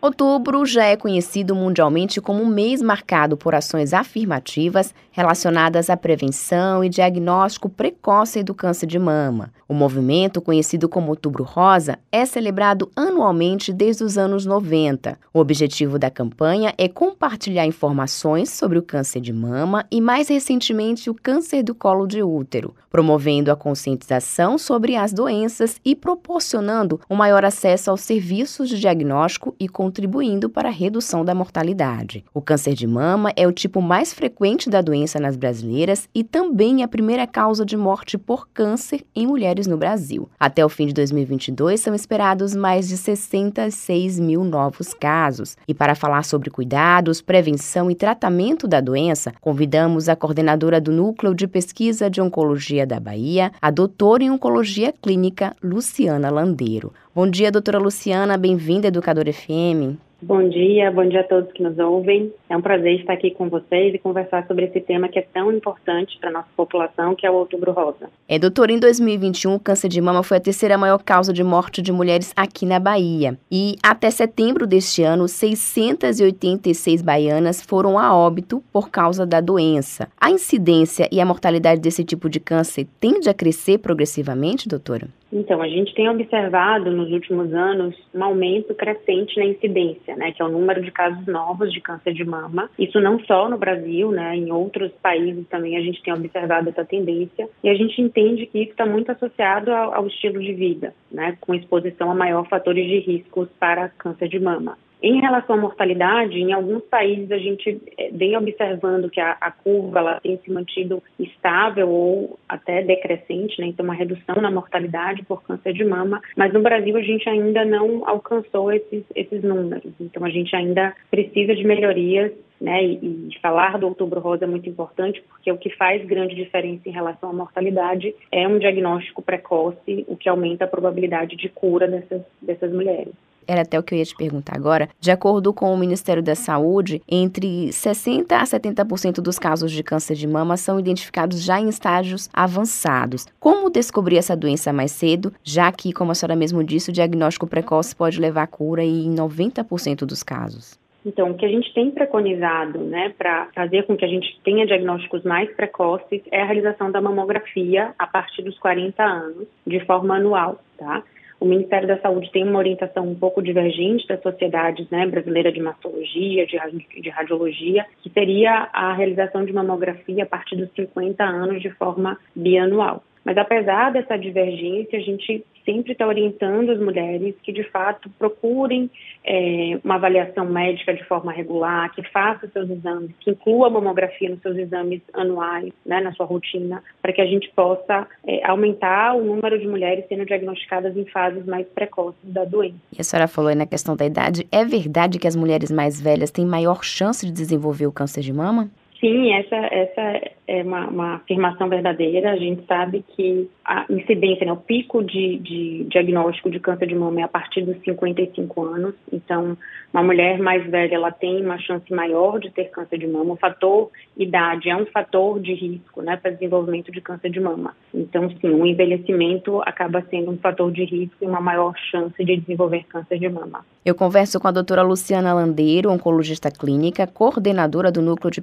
Outubro já é conhecido mundialmente como um mês marcado por ações afirmativas relacionadas à prevenção e diagnóstico precoce do câncer de mama. O movimento, conhecido como Outubro Rosa, é celebrado anualmente desde os anos 90. O objetivo da campanha é compartilhar informações sobre o câncer de mama e, mais recentemente, o câncer do colo de útero, promovendo a conscientização sobre as doenças e proporcionando um maior acesso aos serviços de diagnóstico e contribuindo para a redução da mortalidade. O câncer de mama é o tipo mais frequente da doença nas brasileiras e também a primeira causa de morte por câncer em mulheres mulheres no Brasil. Até o fim de 2022, são esperados mais de 66 mil novos casos. E para falar sobre cuidados, prevenção e tratamento da doença, convidamos a coordenadora do Núcleo de Pesquisa de Oncologia da Bahia, a doutora em Oncologia Clínica, Luciana Landeiro. Bom dia, doutora Luciana, bem-vinda à Educador FM. Bom dia, bom dia a todos que nos ouvem. É um prazer estar aqui com vocês e conversar sobre esse tema que é tão importante para a nossa população, que é o Outubro Rosa. É, doutor, em 2021, o câncer de mama foi a terceira maior causa de morte de mulheres aqui na Bahia. E até setembro deste ano, 686 baianas foram a óbito por causa da doença. A incidência e a mortalidade desse tipo de câncer tende a crescer progressivamente, doutora? Então, a gente tem observado nos últimos anos um aumento crescente na incidência, né, que é o número de casos novos de câncer de mama. Isso não só no Brasil, né, em outros países também a gente tem observado essa tendência. E a gente entende que isso está muito associado ao, ao estilo de vida, né, com exposição a maior fatores de riscos para câncer de mama. Em relação à mortalidade, em alguns países a gente eh, vem observando que a, a curva ela tem se mantido estável ou até decrescente, né? então uma redução na mortalidade por câncer de mama, mas no Brasil a gente ainda não alcançou esses, esses números, então a gente ainda precisa de melhorias né, e, e, falar do outubro rosa é muito importante porque o que faz grande diferença em relação à mortalidade é um diagnóstico precoce, o que aumenta a probabilidade de cura dessas, dessas mulheres era até o que eu ia te perguntar agora. De acordo com o Ministério da Saúde, entre 60% a 70% dos casos de câncer de mama são identificados já em estágios avançados. Como descobrir essa doença mais cedo, já que, como a senhora mesmo disse, o diagnóstico precoce pode levar à cura em 90% dos casos? Então, o que a gente tem preconizado, né, para fazer com que a gente tenha diagnósticos mais precoces é a realização da mamografia a partir dos 40 anos, de forma anual, tá? O Ministério da Saúde tem uma orientação um pouco divergente das sociedades né, brasileira de mastologia, de, de radiologia, que seria a realização de mamografia a partir dos 50 anos de forma bianual. Mas apesar dessa divergência, a gente sempre está orientando as mulheres que de fato procurem é, uma avaliação médica de forma regular, que faça seus exames, que inclua a mamografia nos seus exames anuais, né, na sua rotina, para que a gente possa é, aumentar o número de mulheres sendo diagnosticadas em fases mais precoces da doença. E a senhora falou aí na questão da idade, é verdade que as mulheres mais velhas têm maior chance de desenvolver o câncer de mama? Sim, essa, essa é uma, uma, afirmação verdadeira. A gente sabe que a incidência, né, o pico de, de, diagnóstico de câncer de mama é a partir dos 55 anos. Então, uma mulher mais velha ela tem uma chance maior de ter câncer de mama. O fator idade é um fator de risco né, para desenvolvimento de câncer de mama. Então, sim, o envelhecimento acaba sendo um fator de risco e uma maior chance de desenvolver câncer de mama. Eu converso com a doutora Luciana Landeiro, oncologista clínica, coordenadora do Núcleo de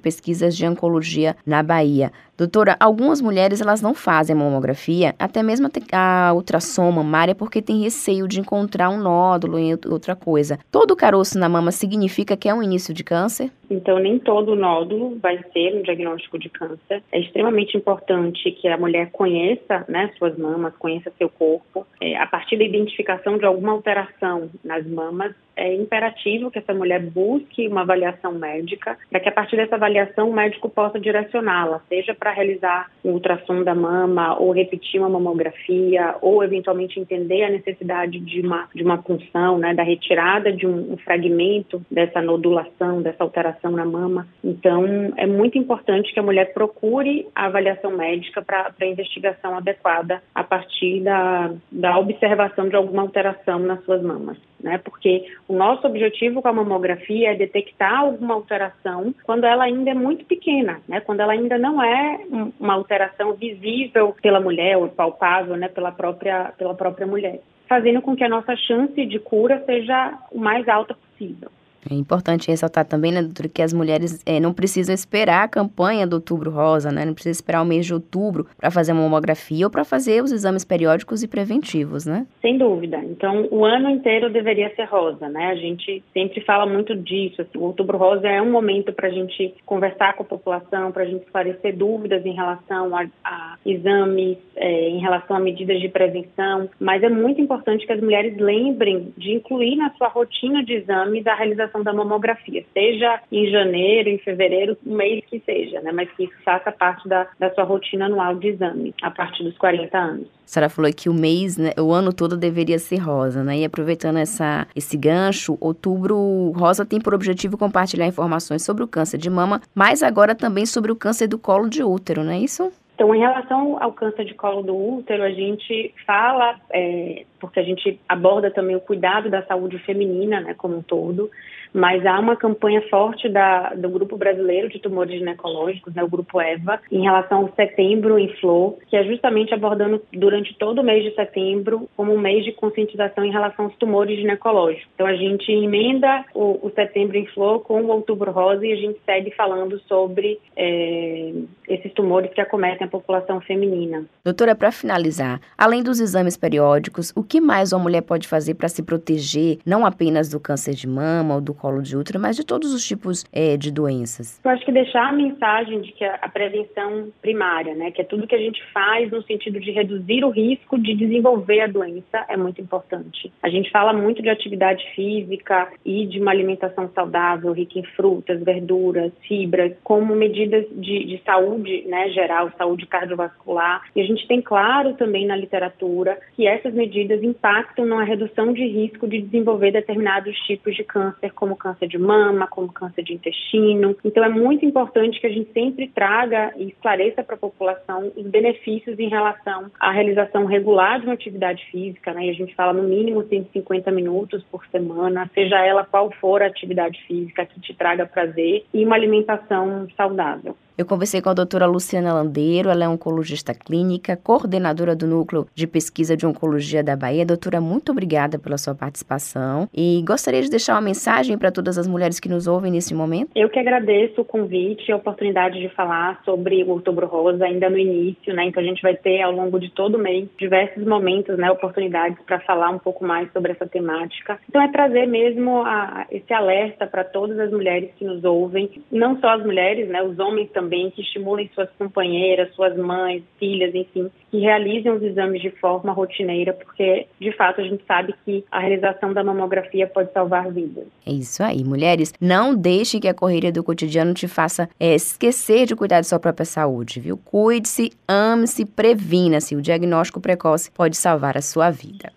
De Oncologia na Bahia. Doutora, algumas mulheres elas não fazem mamografia, até mesmo a ultrassom mamária, porque tem receio de encontrar um nódulo em outra coisa. Todo caroço na mama significa que é um início de câncer? Então, nem todo nódulo vai ser um diagnóstico de câncer. É extremamente importante que a mulher conheça né, suas mamas, conheça seu corpo. É, a partir da identificação de alguma alteração nas mamas, é imperativo que essa mulher busque uma avaliação médica, para que a partir dessa avaliação o médico possa direcioná-la, seja para realizar um ultrassom da mama, ou repetir uma mamografia, ou eventualmente entender a necessidade de uma, de uma punção, né, da retirada de um, um fragmento dessa nodulação, dessa alteração na mama. Então, é muito importante que a mulher procure a avaliação médica para a investigação adequada a partir da, da observação de alguma alteração nas suas mamas né? Porque o nosso objetivo com a mamografia é detectar alguma alteração quando ela ainda é muito pequena, né? Quando ela ainda não é uma alteração visível pela mulher ou palpável, né? Pela própria pela própria mulher. fazendo com que a nossa chance de cura seja o mais alta possível. É importante ressaltar também, né, doutora, que as mulheres é, não precisam esperar a campanha do Outubro Rosa, né? Não precisa esperar o mês de outubro para fazer uma mamografia ou para fazer os exames periódicos e preventivos, né? Sem dúvida. Então, o ano inteiro deveria ser rosa, né? A gente sempre fala muito disso. O Outubro Rosa é um momento para a gente conversar com a população, para a gente esclarecer dúvidas em relação a, a exames, é, em relação a medidas de prevenção. Mas é muito importante que as mulheres lembrem de incluir na sua rotina de exames a realização da mamografia, seja em janeiro, em fevereiro, o mês que seja, né? Mas que isso faça parte da, da sua rotina anual de exame, a partir dos 40 anos. A senhora falou que o mês, né, o ano todo deveria ser rosa, né? E aproveitando essa, esse gancho, outubro rosa tem por objetivo compartilhar informações sobre o câncer de mama, mas agora também sobre o câncer do colo de útero, não é isso? Então, em relação ao câncer de colo do útero, a gente fala, é, porque a gente aborda também o cuidado da saúde feminina, né, como um todo, mas há uma campanha forte da, do Grupo Brasileiro de Tumores Ginecológicos, né, o Grupo EVA, em relação ao Setembro em Flor, que é justamente abordando durante todo o mês de setembro como um mês de conscientização em relação aos tumores ginecológicos. Então a gente emenda o, o Setembro em Flor com o Outubro Rosa e a gente segue falando sobre é, esses tumores que acometem a população feminina. Doutora, para finalizar, além dos exames periódicos, o que mais uma mulher pode fazer para se proteger, não apenas do câncer de mama ou do colo de útero, mas de todos os tipos é, de doenças? Eu acho que deixar a mensagem de que a prevenção primária, né, que é tudo que a gente faz no sentido de reduzir o risco de desenvolver a doença, é muito importante. A gente fala muito de atividade física e de uma alimentação saudável, rica em frutas, verduras, fibras, como medidas de, de saúde né, geral, saúde cardiovascular. E a gente tem claro também na literatura que essas medidas impactam na redução de risco de desenvolver determinados tipos de câncer, como como câncer de mama, como câncer de intestino. Então é muito importante que a gente sempre traga e esclareça para a população os benefícios em relação à realização regular de uma atividade física, né? E a gente fala no mínimo 150 minutos por semana, seja ela qual for a atividade física que te traga prazer e uma alimentação saudável. Eu conversei com a doutora Luciana Landeiro, ela é oncologista clínica, coordenadora do Núcleo de Pesquisa de Oncologia da Bahia. Doutora, muito obrigada pela sua participação e gostaria de deixar uma mensagem para todas as mulheres que nos ouvem nesse momento. Eu que agradeço o convite e a oportunidade de falar sobre o Outubro Rosa ainda no início, né? Então a gente vai ter ao longo de todo o mês diversos momentos, né, oportunidades para falar um pouco mais sobre essa temática. Então é trazer mesmo a, esse alerta para todas as mulheres que nos ouvem, não só as mulheres, né, os homens também também que estimulem suas companheiras, suas mães, filhas, enfim, que realizem os exames de forma rotineira, porque de fato a gente sabe que a realização da mamografia pode salvar vidas. É isso aí, mulheres. Não deixe que a correria do cotidiano te faça é, esquecer de cuidar de sua própria saúde, viu? Cuide-se, ame-se, previna-se. O diagnóstico precoce pode salvar a sua vida.